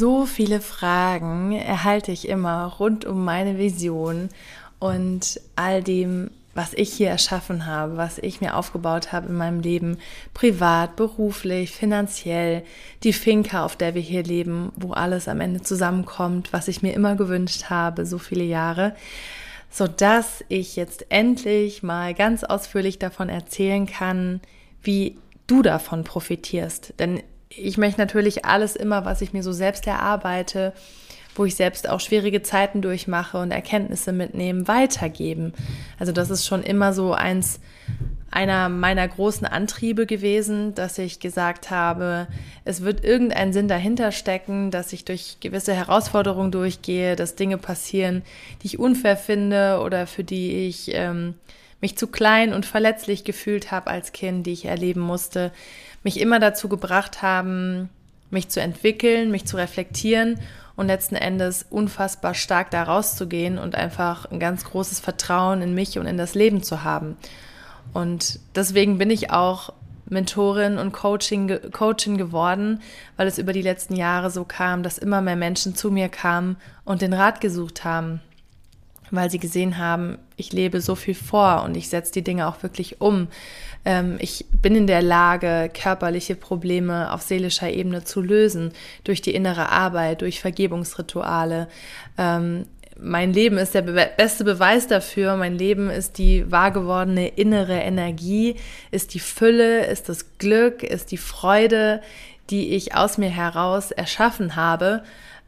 So viele Fragen erhalte ich immer rund um meine Vision und all dem, was ich hier erschaffen habe, was ich mir aufgebaut habe in meinem Leben, privat, beruflich, finanziell, die Finca, auf der wir hier leben, wo alles am Ende zusammenkommt, was ich mir immer gewünscht habe, so viele Jahre, so dass ich jetzt endlich mal ganz ausführlich davon erzählen kann, wie du davon profitierst. Denn ich möchte natürlich alles immer, was ich mir so selbst erarbeite, wo ich selbst auch schwierige Zeiten durchmache und Erkenntnisse mitnehmen, weitergeben. Also das ist schon immer so eins einer meiner großen Antriebe gewesen, dass ich gesagt habe, es wird irgendein Sinn dahinter stecken, dass ich durch gewisse Herausforderungen durchgehe, dass Dinge passieren, die ich unfair finde oder für die ich ähm, mich zu klein und verletzlich gefühlt habe als Kind, die ich erleben musste, mich immer dazu gebracht haben, mich zu entwickeln, mich zu reflektieren und letzten Endes unfassbar stark da rauszugehen und einfach ein ganz großes Vertrauen in mich und in das Leben zu haben. Und deswegen bin ich auch Mentorin und Coaching, Coachin geworden, weil es über die letzten Jahre so kam, dass immer mehr Menschen zu mir kamen und den Rat gesucht haben weil sie gesehen haben, ich lebe so viel vor und ich setze die Dinge auch wirklich um. Ähm, ich bin in der Lage, körperliche Probleme auf seelischer Ebene zu lösen, durch die innere Arbeit, durch Vergebungsrituale. Ähm, mein Leben ist der be beste Beweis dafür. Mein Leben ist die wahr gewordene innere Energie, ist die Fülle, ist das Glück, ist die Freude, die ich aus mir heraus erschaffen habe,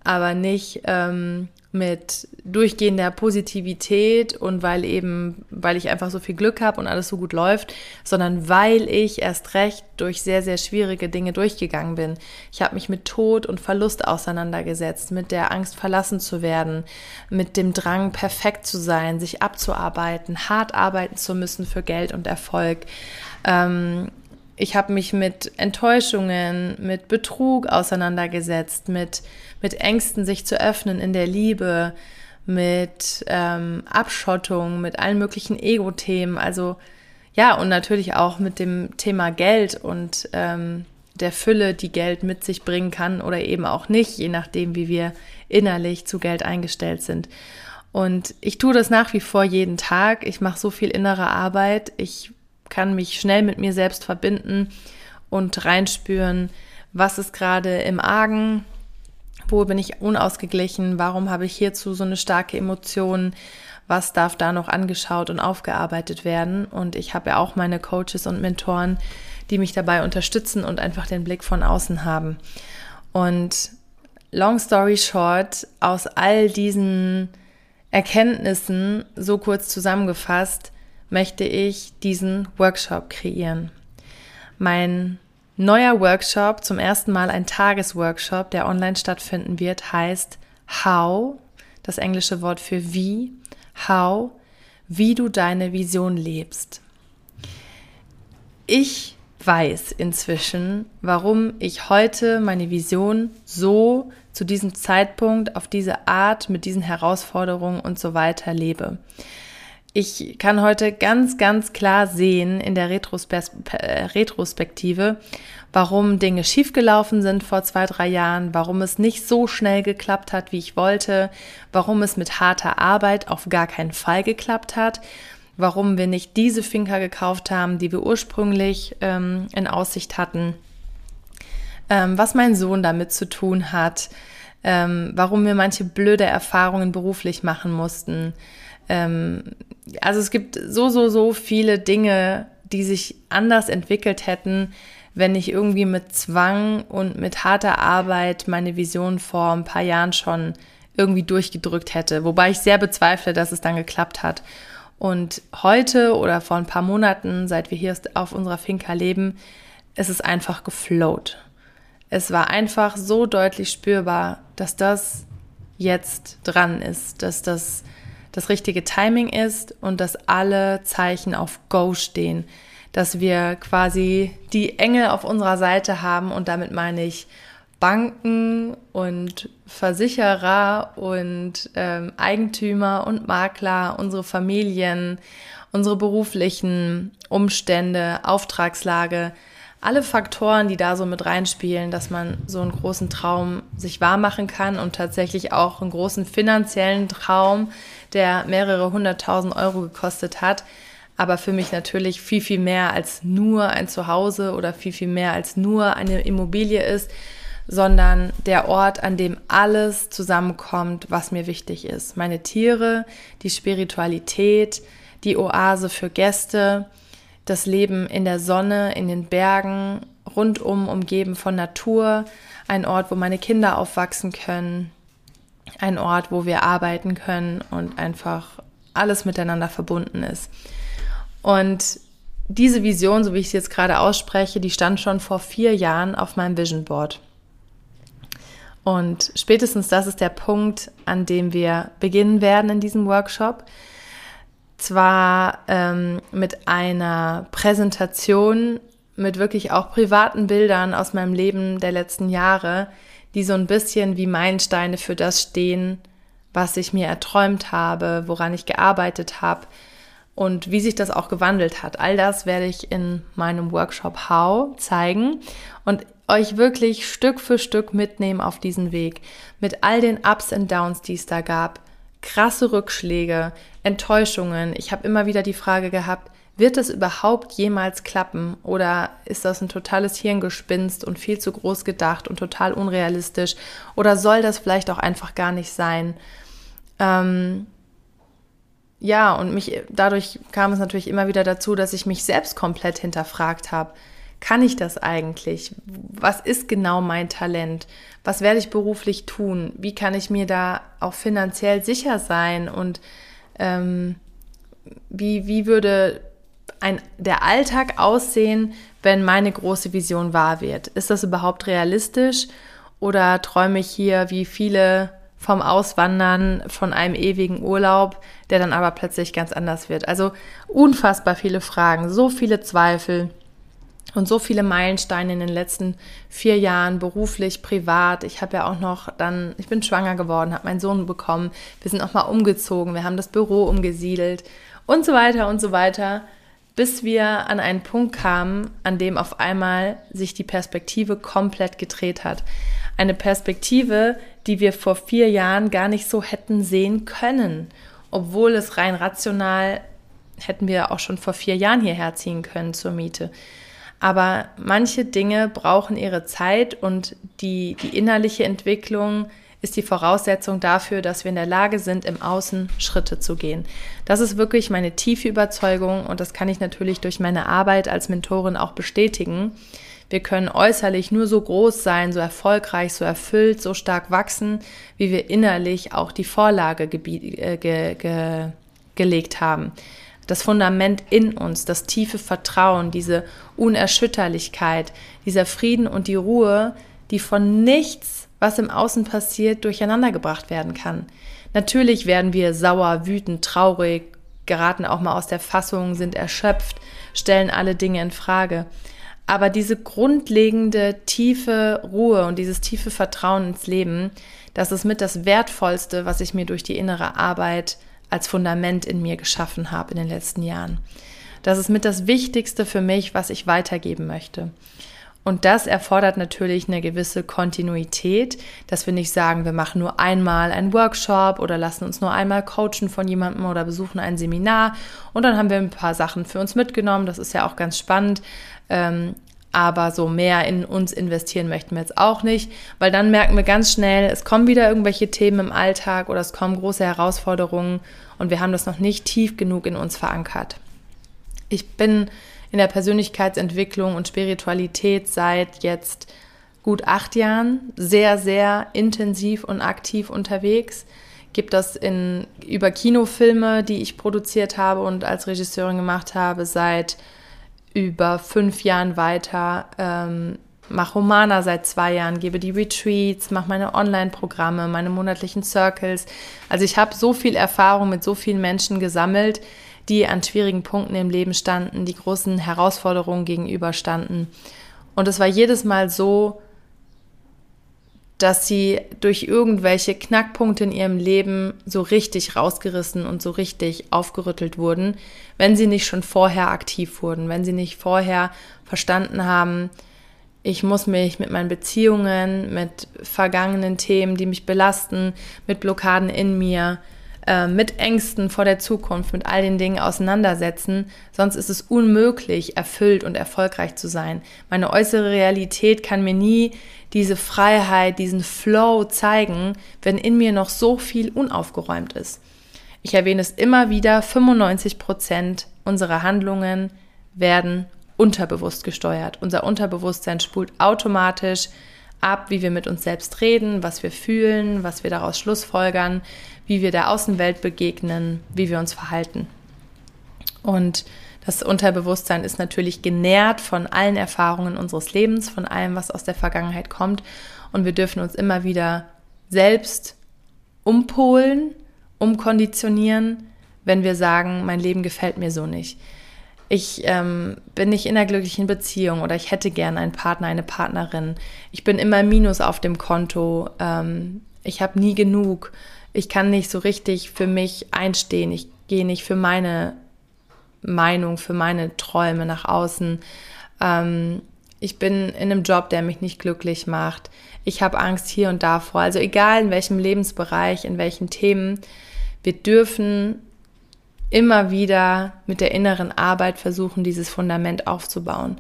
aber nicht ähm, mit durchgehender Positivität und weil eben, weil ich einfach so viel Glück habe und alles so gut läuft, sondern weil ich erst recht durch sehr, sehr schwierige Dinge durchgegangen bin. Ich habe mich mit Tod und Verlust auseinandergesetzt, mit der Angst verlassen zu werden, mit dem Drang, perfekt zu sein, sich abzuarbeiten, hart arbeiten zu müssen für Geld und Erfolg. Ähm, ich habe mich mit Enttäuschungen, mit Betrug auseinandergesetzt, mit, mit Ängsten, sich zu öffnen in der Liebe, mit ähm, Abschottung, mit allen möglichen Ego-Themen. Also ja, und natürlich auch mit dem Thema Geld und ähm, der Fülle, die Geld mit sich bringen kann oder eben auch nicht, je nachdem, wie wir innerlich zu Geld eingestellt sind. Und ich tue das nach wie vor jeden Tag. Ich mache so viel innere Arbeit. Ich kann mich schnell mit mir selbst verbinden und reinspüren, was ist gerade im Argen, wo bin ich unausgeglichen, warum habe ich hierzu so eine starke Emotion, was darf da noch angeschaut und aufgearbeitet werden. Und ich habe ja auch meine Coaches und Mentoren, die mich dabei unterstützen und einfach den Blick von außen haben. Und long story short, aus all diesen Erkenntnissen, so kurz zusammengefasst, möchte ich diesen Workshop kreieren. Mein neuer Workshop, zum ersten Mal ein Tagesworkshop, der online stattfinden wird, heißt How, das englische Wort für wie, How, wie du deine Vision lebst. Ich weiß inzwischen, warum ich heute meine Vision so zu diesem Zeitpunkt auf diese Art mit diesen Herausforderungen und so weiter lebe ich kann heute ganz, ganz klar sehen in der äh, Retrospektive, warum Dinge schiefgelaufen sind vor zwei, drei Jahren, warum es nicht so schnell geklappt hat, wie ich wollte, warum es mit harter Arbeit auf gar keinen Fall geklappt hat, warum wir nicht diese Finca gekauft haben, die wir ursprünglich ähm, in Aussicht hatten, ähm, was mein Sohn damit zu tun hat, ähm, warum wir manche blöde Erfahrungen beruflich machen mussten, ähm, also es gibt so, so, so viele Dinge, die sich anders entwickelt hätten, wenn ich irgendwie mit Zwang und mit harter Arbeit meine Vision vor ein paar Jahren schon irgendwie durchgedrückt hätte. Wobei ich sehr bezweifle, dass es dann geklappt hat. Und heute oder vor ein paar Monaten, seit wir hier auf unserer Finca leben, ist es einfach geflowt. Es war einfach so deutlich spürbar, dass das jetzt dran ist, dass das das richtige Timing ist und dass alle Zeichen auf Go stehen, dass wir quasi die Engel auf unserer Seite haben und damit meine ich Banken und Versicherer und ähm, Eigentümer und Makler, unsere Familien, unsere beruflichen Umstände, Auftragslage, alle Faktoren, die da so mit reinspielen, dass man so einen großen Traum sich wahrmachen kann und tatsächlich auch einen großen finanziellen Traum, der mehrere hunderttausend Euro gekostet hat, aber für mich natürlich viel, viel mehr als nur ein Zuhause oder viel, viel mehr als nur eine Immobilie ist, sondern der Ort, an dem alles zusammenkommt, was mir wichtig ist. Meine Tiere, die Spiritualität, die Oase für Gäste, das Leben in der Sonne, in den Bergen, rundum umgeben von Natur, ein Ort, wo meine Kinder aufwachsen können, ein Ort, wo wir arbeiten können und einfach alles miteinander verbunden ist. Und diese Vision, so wie ich sie jetzt gerade ausspreche, die stand schon vor vier Jahren auf meinem Vision Board. Und spätestens das ist der Punkt, an dem wir beginnen werden in diesem Workshop. Zwar ähm, mit einer Präsentation mit wirklich auch privaten Bildern aus meinem Leben der letzten Jahre, die so ein bisschen wie Meilensteine für das stehen, was ich mir erträumt habe, woran ich gearbeitet habe und wie sich das auch gewandelt hat. All das werde ich in meinem Workshop How zeigen und euch wirklich Stück für Stück mitnehmen auf diesen Weg mit all den Ups und Downs, die es da gab, krasse Rückschläge, Enttäuschungen. Ich habe immer wieder die Frage gehabt, wird es überhaupt jemals klappen oder ist das ein totales Hirngespinst und viel zu groß gedacht und total unrealistisch oder soll das vielleicht auch einfach gar nicht sein? Ähm, ja, und mich dadurch kam es natürlich immer wieder dazu, dass ich mich selbst komplett hinterfragt habe. Kann ich das eigentlich? Was ist genau mein Talent? Was werde ich beruflich tun? Wie kann ich mir da auch finanziell sicher sein? Und ähm, wie, wie würde ein, der Alltag aussehen, wenn meine große Vision wahr wird? Ist das überhaupt realistisch? Oder träume ich hier wie viele vom Auswandern, von einem ewigen Urlaub, der dann aber plötzlich ganz anders wird. Also unfassbar viele Fragen, so viele Zweifel und so viele Meilensteine in den letzten vier Jahren, beruflich, privat. Ich habe ja auch noch dann, ich bin schwanger geworden, habe meinen Sohn bekommen, wir sind auch mal umgezogen, wir haben das Büro umgesiedelt und so weiter und so weiter, bis wir an einen Punkt kamen, an dem auf einmal sich die Perspektive komplett gedreht hat. Eine Perspektive, die wir vor vier Jahren gar nicht so hätten sehen können, obwohl es rein rational hätten wir auch schon vor vier Jahren hierher ziehen können zur Miete. Aber manche Dinge brauchen ihre Zeit und die, die innerliche Entwicklung ist die Voraussetzung dafür, dass wir in der Lage sind, im Außen Schritte zu gehen. Das ist wirklich meine tiefe Überzeugung und das kann ich natürlich durch meine Arbeit als Mentorin auch bestätigen. Wir können äußerlich nur so groß sein, so erfolgreich, so erfüllt, so stark wachsen, wie wir innerlich auch die Vorlage äh, ge ge gelegt haben. Das Fundament in uns, das tiefe Vertrauen, diese Unerschütterlichkeit, dieser Frieden und die Ruhe, die von nichts, was im Außen passiert, durcheinandergebracht werden kann. Natürlich werden wir sauer, wütend, traurig, geraten auch mal aus der Fassung, sind erschöpft, stellen alle Dinge in Frage. Aber diese grundlegende tiefe Ruhe und dieses tiefe Vertrauen ins Leben, das ist mit das Wertvollste, was ich mir durch die innere Arbeit als Fundament in mir geschaffen habe in den letzten Jahren. Das ist mit das Wichtigste für mich, was ich weitergeben möchte. Und das erfordert natürlich eine gewisse Kontinuität, dass wir nicht sagen, wir machen nur einmal einen Workshop oder lassen uns nur einmal coachen von jemandem oder besuchen ein Seminar und dann haben wir ein paar Sachen für uns mitgenommen. Das ist ja auch ganz spannend. Ähm, aber so mehr in uns investieren möchten wir jetzt auch nicht, weil dann merken wir ganz schnell, es kommen wieder irgendwelche Themen im Alltag oder es kommen große Herausforderungen und wir haben das noch nicht tief genug in uns verankert. Ich bin in der Persönlichkeitsentwicklung und Spiritualität seit jetzt gut acht Jahren sehr, sehr intensiv und aktiv unterwegs. gebe das in, über Kinofilme, die ich produziert habe und als Regisseurin gemacht habe, seit über fünf Jahren weiter. Ähm, mache Romana seit zwei Jahren, gebe die Retreats, mache meine Online-Programme, meine monatlichen Circles. Also ich habe so viel Erfahrung mit so vielen Menschen gesammelt, die an schwierigen Punkten im Leben standen, die großen Herausforderungen gegenüberstanden. Und es war jedes Mal so, dass sie durch irgendwelche Knackpunkte in ihrem Leben so richtig rausgerissen und so richtig aufgerüttelt wurden, wenn sie nicht schon vorher aktiv wurden, wenn sie nicht vorher verstanden haben, ich muss mich mit meinen Beziehungen, mit vergangenen Themen, die mich belasten, mit Blockaden in mir, äh, mit Ängsten vor der Zukunft, mit all den Dingen auseinandersetzen. Sonst ist es unmöglich, erfüllt und erfolgreich zu sein. Meine äußere Realität kann mir nie diese Freiheit, diesen Flow zeigen, wenn in mir noch so viel unaufgeräumt ist. Ich erwähne es immer wieder, 95 Prozent unserer Handlungen werden unterbewusst gesteuert. Unser Unterbewusstsein spult automatisch ab, wie wir mit uns selbst reden, was wir fühlen, was wir daraus schlussfolgern, wie wir der Außenwelt begegnen, wie wir uns verhalten. Und das Unterbewusstsein ist natürlich genährt von allen Erfahrungen unseres Lebens, von allem, was aus der Vergangenheit kommt. Und wir dürfen uns immer wieder selbst umpolen, umkonditionieren, wenn wir sagen, mein Leben gefällt mir so nicht ich ähm, bin nicht in einer glücklichen Beziehung oder ich hätte gern einen Partner, eine Partnerin. Ich bin immer Minus auf dem Konto. Ähm, ich habe nie genug. Ich kann nicht so richtig für mich einstehen. Ich gehe nicht für meine Meinung, für meine Träume nach außen. Ähm, ich bin in einem Job, der mich nicht glücklich macht. Ich habe Angst hier und da vor. Also egal in welchem Lebensbereich, in welchen Themen, wir dürfen immer wieder mit der inneren Arbeit versuchen, dieses Fundament aufzubauen.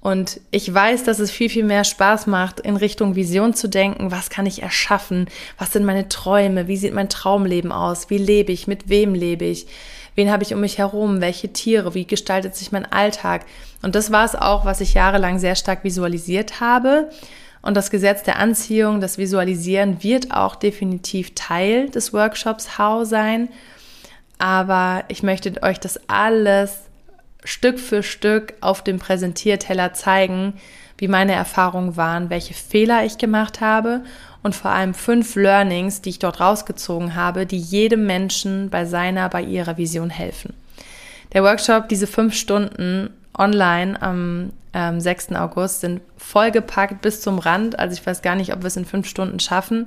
Und ich weiß, dass es viel, viel mehr Spaß macht, in Richtung Vision zu denken. Was kann ich erschaffen? Was sind meine Träume? Wie sieht mein Traumleben aus? Wie lebe ich? Mit wem lebe ich? Wen habe ich um mich herum? Welche Tiere? Wie gestaltet sich mein Alltag? Und das war es auch, was ich jahrelang sehr stark visualisiert habe. Und das Gesetz der Anziehung, das Visualisieren wird auch definitiv Teil des Workshops How sein aber ich möchte euch das alles Stück für Stück auf dem Präsentierteller zeigen, wie meine Erfahrungen waren, welche Fehler ich gemacht habe und vor allem fünf Learnings, die ich dort rausgezogen habe, die jedem Menschen bei seiner, bei ihrer Vision helfen. Der Workshop, diese fünf Stunden online am ähm, 6. August, sind vollgepackt bis zum Rand. Also ich weiß gar nicht, ob wir es in fünf Stunden schaffen.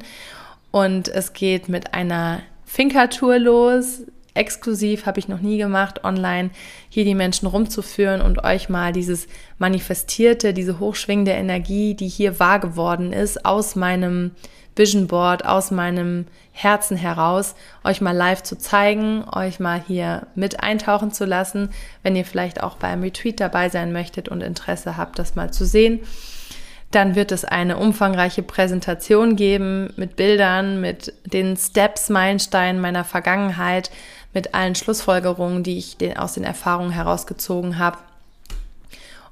Und es geht mit einer Finkertour los exklusiv, habe ich noch nie gemacht, online hier die Menschen rumzuführen und euch mal dieses manifestierte, diese hochschwingende Energie, die hier wahr geworden ist, aus meinem Vision Board, aus meinem Herzen heraus, euch mal live zu zeigen, euch mal hier mit eintauchen zu lassen, wenn ihr vielleicht auch bei einem Retreat dabei sein möchtet und Interesse habt, das mal zu sehen. Dann wird es eine umfangreiche Präsentation geben mit Bildern, mit den Steps, Meilensteinen meiner Vergangenheit, mit allen Schlussfolgerungen, die ich den, aus den Erfahrungen herausgezogen habe.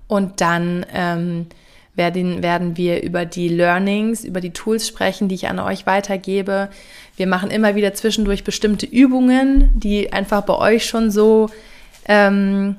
Und dann ähm, werden, werden wir über die Learnings, über die Tools sprechen, die ich an euch weitergebe. Wir machen immer wieder zwischendurch bestimmte Übungen, die einfach bei euch schon so ähm,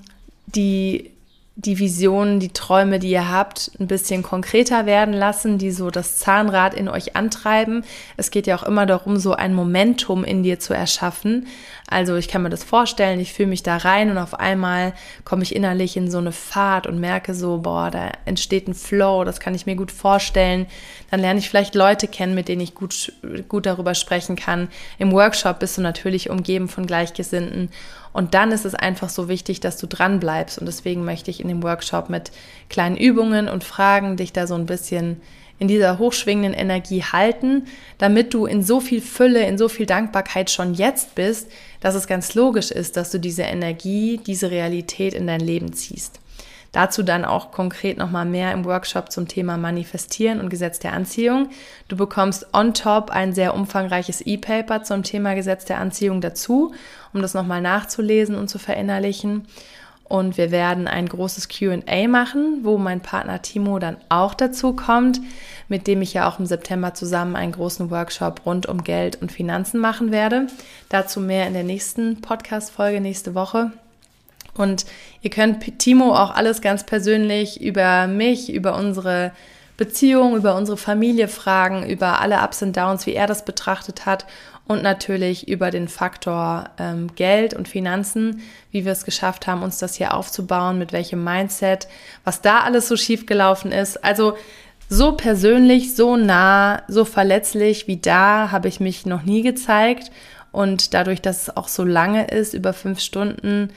die die Visionen, die Träume, die ihr habt, ein bisschen konkreter werden lassen, die so das Zahnrad in euch antreiben. Es geht ja auch immer darum, so ein Momentum in dir zu erschaffen. Also ich kann mir das vorstellen, ich fühle mich da rein und auf einmal komme ich innerlich in so eine Fahrt und merke so, boah, da entsteht ein Flow, das kann ich mir gut vorstellen. Dann lerne ich vielleicht Leute kennen, mit denen ich gut, gut darüber sprechen kann. Im Workshop bist du natürlich umgeben von Gleichgesinnten und dann ist es einfach so wichtig, dass du dran bleibst. Und deswegen möchte ich in dem Workshop mit kleinen Übungen und Fragen dich da so ein bisschen in dieser hochschwingenden Energie halten, damit du in so viel Fülle, in so viel Dankbarkeit schon jetzt bist, dass es ganz logisch ist, dass du diese Energie, diese Realität in dein Leben ziehst. Dazu dann auch konkret nochmal mehr im Workshop zum Thema Manifestieren und Gesetz der Anziehung. Du bekommst on top ein sehr umfangreiches E-Paper zum Thema Gesetz der Anziehung dazu, um das nochmal nachzulesen und zu verinnerlichen. Und wir werden ein großes QA machen, wo mein Partner Timo dann auch dazu kommt, mit dem ich ja auch im September zusammen einen großen Workshop rund um Geld und Finanzen machen werde. Dazu mehr in der nächsten Podcast-Folge nächste Woche. Und ihr könnt Timo auch alles ganz persönlich über mich, über unsere Beziehung, über unsere Familie fragen, über alle Ups und Downs, wie er das betrachtet hat und natürlich über den Faktor ähm, Geld und Finanzen, wie wir es geschafft haben, uns das hier aufzubauen, mit welchem Mindset, was da alles so schief gelaufen ist. Also so persönlich, so nah, so verletzlich wie da habe ich mich noch nie gezeigt. Und dadurch, dass es auch so lange ist, über fünf Stunden,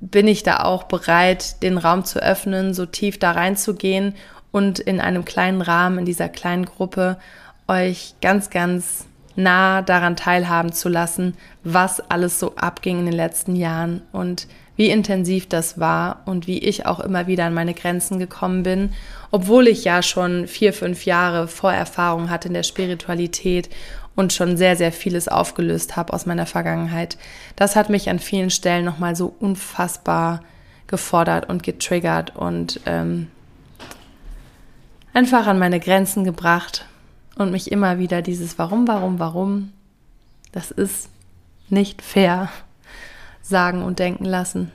bin ich da auch bereit, den Raum zu öffnen, so tief da reinzugehen und in einem kleinen Rahmen, in dieser kleinen Gruppe, euch ganz, ganz nah daran teilhaben zu lassen, was alles so abging in den letzten Jahren und wie intensiv das war und wie ich auch immer wieder an meine Grenzen gekommen bin, obwohl ich ja schon vier, fünf Jahre Vorerfahrung hatte in der Spiritualität und schon sehr, sehr vieles aufgelöst habe aus meiner Vergangenheit. Das hat mich an vielen Stellen nochmal so unfassbar gefordert und getriggert und ähm, einfach an meine Grenzen gebracht und mich immer wieder dieses Warum, warum, warum, das ist nicht fair sagen und denken lassen.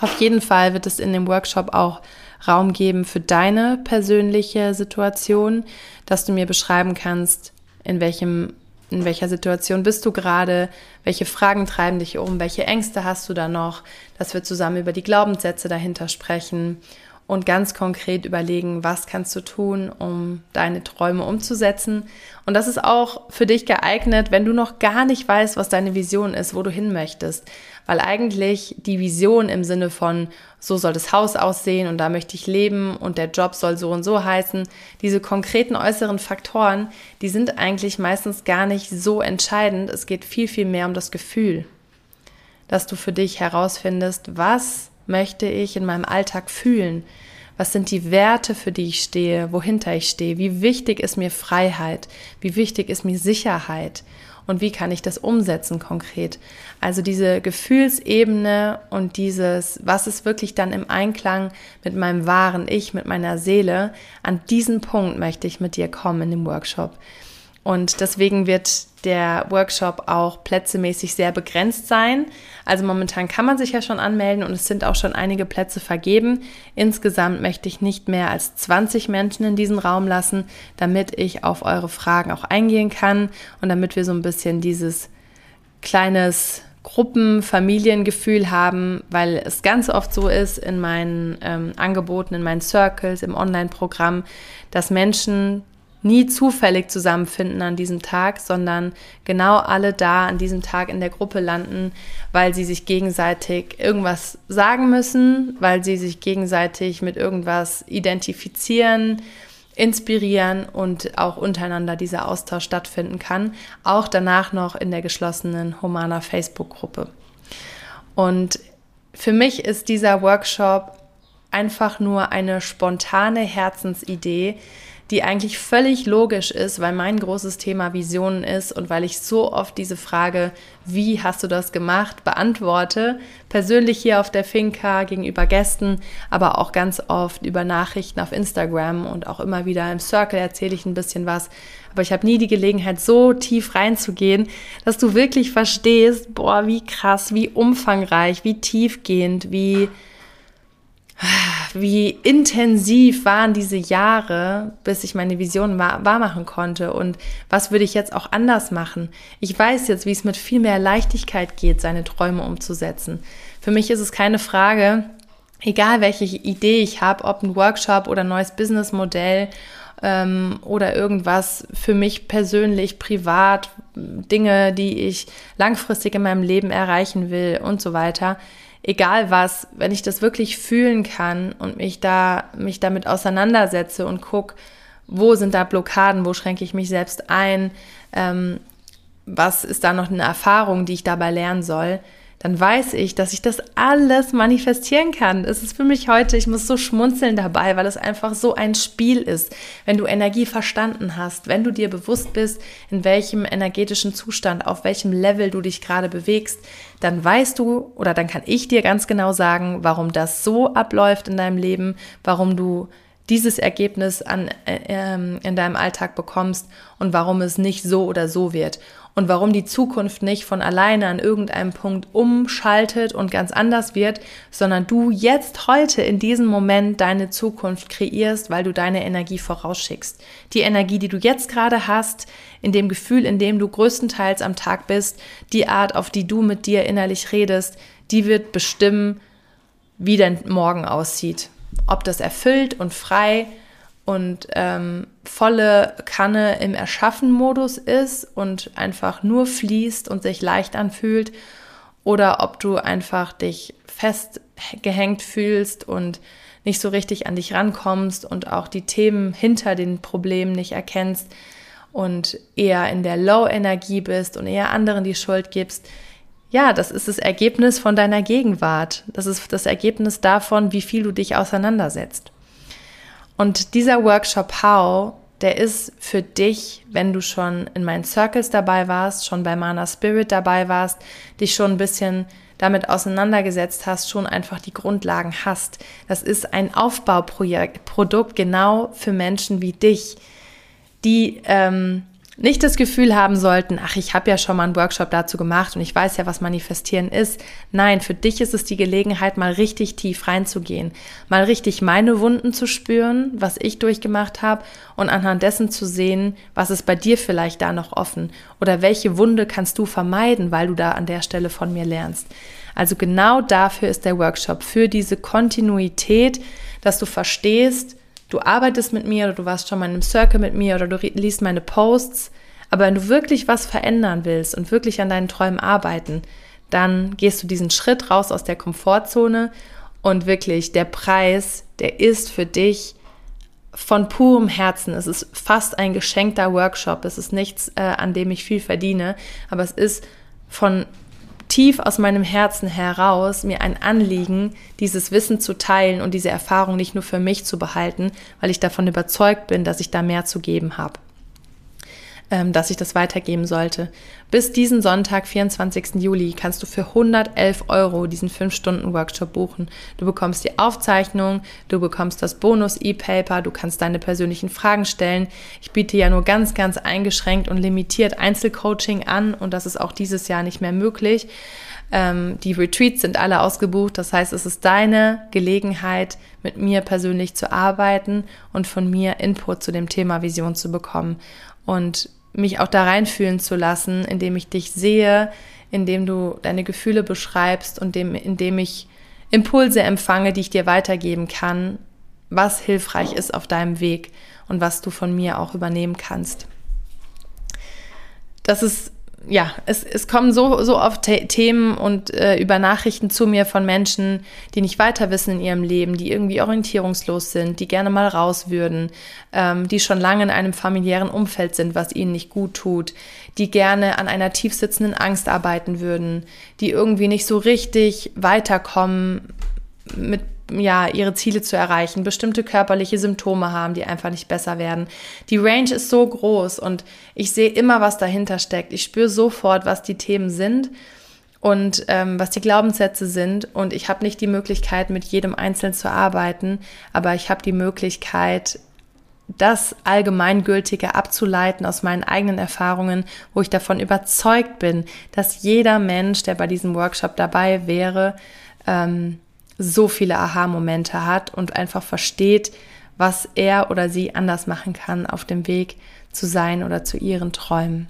Auf jeden Fall wird es in dem Workshop auch Raum geben für deine persönliche Situation, dass du mir beschreiben kannst, in welchem in welcher Situation bist du gerade, welche Fragen treiben dich um, welche Ängste hast du da noch, dass wir zusammen über die Glaubenssätze dahinter sprechen und ganz konkret überlegen, was kannst du tun, um deine Träume umzusetzen. Und das ist auch für dich geeignet, wenn du noch gar nicht weißt, was deine Vision ist, wo du hin möchtest. Weil eigentlich die Vision im Sinne von, so soll das Haus aussehen und da möchte ich leben und der Job soll so und so heißen, diese konkreten äußeren Faktoren, die sind eigentlich meistens gar nicht so entscheidend. Es geht viel, viel mehr um das Gefühl, dass du für dich herausfindest, was möchte ich in meinem Alltag fühlen? Was sind die Werte, für die ich stehe, wohinter ich stehe? Wie wichtig ist mir Freiheit? Wie wichtig ist mir Sicherheit? Und wie kann ich das umsetzen konkret? Also diese Gefühlsebene und dieses, was ist wirklich dann im Einklang mit meinem wahren Ich, mit meiner Seele, an diesen Punkt möchte ich mit dir kommen in dem Workshop. Und deswegen wird der Workshop auch plätzemäßig sehr begrenzt sein. Also momentan kann man sich ja schon anmelden und es sind auch schon einige Plätze vergeben. Insgesamt möchte ich nicht mehr als 20 Menschen in diesen Raum lassen, damit ich auf eure Fragen auch eingehen kann und damit wir so ein bisschen dieses kleines Gruppen, Familiengefühl haben, weil es ganz oft so ist in meinen ähm, Angeboten, in meinen Circles, im Online-Programm, dass Menschen nie zufällig zusammenfinden an diesem Tag, sondern genau alle da an diesem Tag in der Gruppe landen, weil sie sich gegenseitig irgendwas sagen müssen, weil sie sich gegenseitig mit irgendwas identifizieren, inspirieren und auch untereinander dieser Austausch stattfinden kann, auch danach noch in der geschlossenen Humana Facebook-Gruppe. Und für mich ist dieser Workshop einfach nur eine spontane Herzensidee, die eigentlich völlig logisch ist, weil mein großes Thema Visionen ist und weil ich so oft diese Frage, wie hast du das gemacht, beantworte. Persönlich hier auf der Finca gegenüber Gästen, aber auch ganz oft über Nachrichten auf Instagram und auch immer wieder im Circle erzähle ich ein bisschen was. Aber ich habe nie die Gelegenheit, so tief reinzugehen, dass du wirklich verstehst, boah, wie krass, wie umfangreich, wie tiefgehend, wie wie intensiv waren diese Jahre, bis ich meine Vision wahr, wahr machen konnte und was würde ich jetzt auch anders machen. Ich weiß jetzt, wie es mit viel mehr Leichtigkeit geht, seine Träume umzusetzen. Für mich ist es keine Frage, egal welche Idee ich habe, ob ein Workshop oder ein neues Businessmodell ähm, oder irgendwas für mich persönlich, privat, Dinge, die ich langfristig in meinem Leben erreichen will und so weiter egal was, wenn ich das wirklich fühlen kann und mich da, mich damit auseinandersetze und gucke, wo sind da Blockaden, wo schränke ich mich selbst ein, ähm, was ist da noch eine Erfahrung, die ich dabei lernen soll, dann weiß ich, dass ich das alles manifestieren kann. Es ist für mich heute, ich muss so schmunzeln dabei, weil es einfach so ein Spiel ist. Wenn du Energie verstanden hast, wenn du dir bewusst bist, in welchem energetischen Zustand, auf welchem Level du dich gerade bewegst, dann weißt du oder dann kann ich dir ganz genau sagen, warum das so abläuft in deinem Leben, warum du dieses Ergebnis an, äh, ähm, in deinem Alltag bekommst und warum es nicht so oder so wird und warum die Zukunft nicht von alleine an irgendeinem Punkt umschaltet und ganz anders wird, sondern du jetzt heute in diesem Moment deine Zukunft kreierst, weil du deine Energie vorausschickst. Die Energie, die du jetzt gerade hast, in dem Gefühl, in dem du größtenteils am Tag bist, die Art, auf die du mit dir innerlich redest, die wird bestimmen, wie dein Morgen aussieht ob das erfüllt und frei und ähm, volle Kanne im Erschaffen-Modus ist und einfach nur fließt und sich leicht anfühlt oder ob du einfach dich festgehängt fühlst und nicht so richtig an dich rankommst und auch die Themen hinter den Problemen nicht erkennst und eher in der Low-Energie bist und eher anderen die Schuld gibst, ja, das ist das Ergebnis von deiner Gegenwart. Das ist das Ergebnis davon, wie viel du dich auseinandersetzt. Und dieser Workshop How, der ist für dich, wenn du schon in meinen Circles dabei warst, schon bei Mana Spirit dabei warst, dich schon ein bisschen damit auseinandergesetzt hast, schon einfach die Grundlagen hast. Das ist ein Aufbauprojekt, Produkt genau für Menschen wie dich, die ähm, nicht das Gefühl haben sollten, ach, ich habe ja schon mal einen Workshop dazu gemacht und ich weiß ja, was manifestieren ist. Nein, für dich ist es die Gelegenheit, mal richtig tief reinzugehen, mal richtig meine Wunden zu spüren, was ich durchgemacht habe und anhand dessen zu sehen, was ist bei dir vielleicht da noch offen oder welche Wunde kannst du vermeiden, weil du da an der Stelle von mir lernst. Also genau dafür ist der Workshop, für diese Kontinuität, dass du verstehst, du arbeitest mit mir oder du warst schon mal in einem Circle mit mir oder du liest meine Posts. Aber wenn du wirklich was verändern willst und wirklich an deinen Träumen arbeiten, dann gehst du diesen Schritt raus aus der Komfortzone und wirklich der Preis, der ist für dich von purem Herzen. Es ist fast ein geschenkter Workshop. Es ist nichts, äh, an dem ich viel verdiene, aber es ist von tief aus meinem Herzen heraus mir ein Anliegen, dieses Wissen zu teilen und diese Erfahrung nicht nur für mich zu behalten, weil ich davon überzeugt bin, dass ich da mehr zu geben habe dass ich das weitergeben sollte. Bis diesen Sonntag, 24. Juli, kannst du für 111 Euro diesen 5-Stunden-Workshop buchen. Du bekommst die Aufzeichnung, du bekommst das Bonus-E-Paper, du kannst deine persönlichen Fragen stellen. Ich biete ja nur ganz, ganz eingeschränkt und limitiert Einzelcoaching an und das ist auch dieses Jahr nicht mehr möglich. Ähm, die Retreats sind alle ausgebucht. Das heißt, es ist deine Gelegenheit, mit mir persönlich zu arbeiten und von mir Input zu dem Thema Vision zu bekommen. Und mich auch da reinfühlen zu lassen, indem ich dich sehe, indem du deine Gefühle beschreibst und dem, indem ich Impulse empfange, die ich dir weitergeben kann, was hilfreich ist auf deinem Weg und was du von mir auch übernehmen kannst. Das ist ja, es, es kommen so, so oft Themen und äh, über Nachrichten zu mir von Menschen, die nicht weiter wissen in ihrem Leben, die irgendwie orientierungslos sind, die gerne mal raus würden, ähm, die schon lange in einem familiären Umfeld sind, was ihnen nicht gut tut, die gerne an einer tiefsitzenden Angst arbeiten würden, die irgendwie nicht so richtig weiterkommen mit ja, ihre Ziele zu erreichen, bestimmte körperliche Symptome haben, die einfach nicht besser werden. Die Range ist so groß und ich sehe immer, was dahinter steckt. Ich spüre sofort, was die Themen sind und ähm, was die Glaubenssätze sind. Und ich habe nicht die Möglichkeit, mit jedem Einzelnen zu arbeiten, aber ich habe die Möglichkeit, das Allgemeingültige abzuleiten aus meinen eigenen Erfahrungen, wo ich davon überzeugt bin, dass jeder Mensch, der bei diesem Workshop dabei wäre, ähm, so viele Aha-Momente hat und einfach versteht, was er oder sie anders machen kann auf dem Weg zu sein oder zu ihren Träumen.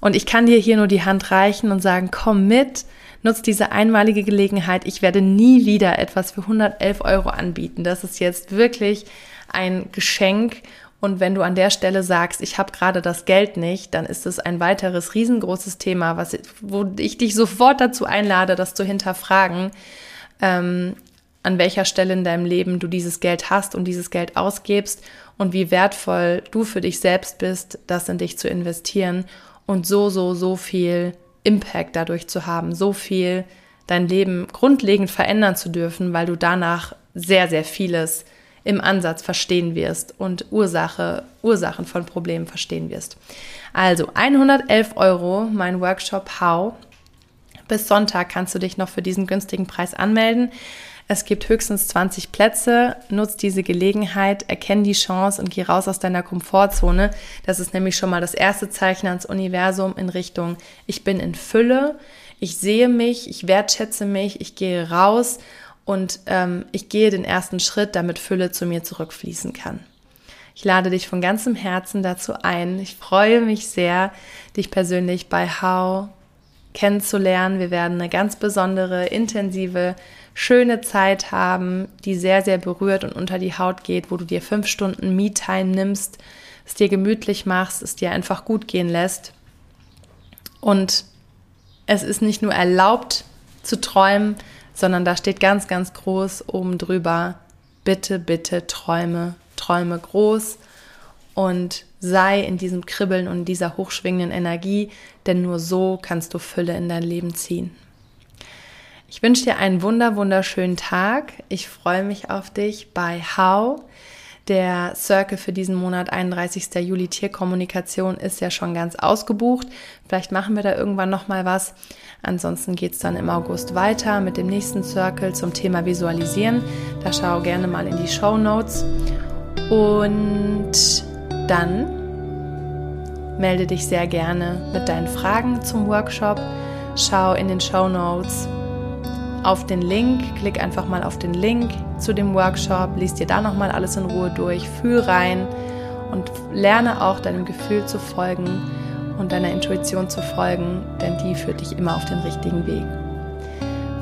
Und ich kann dir hier nur die Hand reichen und sagen, komm mit, nutz diese einmalige Gelegenheit. Ich werde nie wieder etwas für 111 Euro anbieten. Das ist jetzt wirklich ein Geschenk. Und wenn du an der Stelle sagst, ich habe gerade das Geld nicht, dann ist es ein weiteres riesengroßes Thema, was, wo ich dich sofort dazu einlade, das zu hinterfragen ähm, an welcher Stelle in deinem Leben du dieses Geld hast und dieses Geld ausgibst und wie wertvoll du für dich selbst bist, das in dich zu investieren und so, so, so viel Impact dadurch zu haben, so viel dein Leben grundlegend verändern zu dürfen, weil du danach sehr, sehr vieles im Ansatz verstehen wirst und Ursache, Ursachen von Problemen verstehen wirst. Also 111 Euro, mein Workshop How. Bis Sonntag kannst du dich noch für diesen günstigen Preis anmelden. Es gibt höchstens 20 Plätze. Nutz diese Gelegenheit, erkenn die Chance und geh raus aus deiner Komfortzone. Das ist nämlich schon mal das erste Zeichen ans Universum in Richtung, ich bin in Fülle, ich sehe mich, ich wertschätze mich, ich gehe raus und ähm, ich gehe den ersten Schritt, damit Fülle zu mir zurückfließen kann. Ich lade dich von ganzem Herzen dazu ein. Ich freue mich sehr, dich persönlich bei How kennenzulernen. Wir werden eine ganz besondere, intensive schöne Zeit haben, die sehr, sehr berührt und unter die Haut geht, wo du dir fünf Stunden Me-Time nimmst, es dir gemütlich machst, es dir einfach gut gehen lässt. Und es ist nicht nur erlaubt zu träumen, sondern da steht ganz, ganz groß oben drüber, bitte, bitte träume, träume groß und sei in diesem Kribbeln und dieser hochschwingenden Energie, denn nur so kannst du Fülle in dein Leben ziehen. Ich wünsche dir einen wunder, wunderschönen Tag. Ich freue mich auf dich bei How. Der Circle für diesen Monat, 31. Juli Tierkommunikation, ist ja schon ganz ausgebucht. Vielleicht machen wir da irgendwann nochmal was. Ansonsten geht es dann im August weiter mit dem nächsten Circle zum Thema Visualisieren. Da schau gerne mal in die Show Notes. Und dann melde dich sehr gerne mit deinen Fragen zum Workshop. Schau in den Show Notes auf den Link, klick einfach mal auf den Link zu dem Workshop, lies dir da nochmal alles in Ruhe durch, fühl rein und lerne auch deinem Gefühl zu folgen und deiner Intuition zu folgen, denn die führt dich immer auf den richtigen Weg.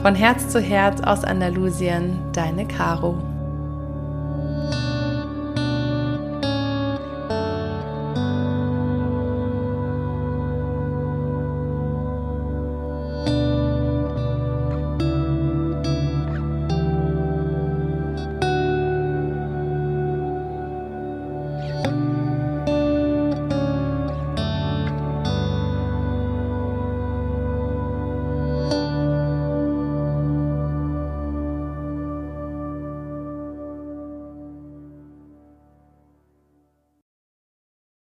Von Herz zu Herz aus Andalusien, deine Caro.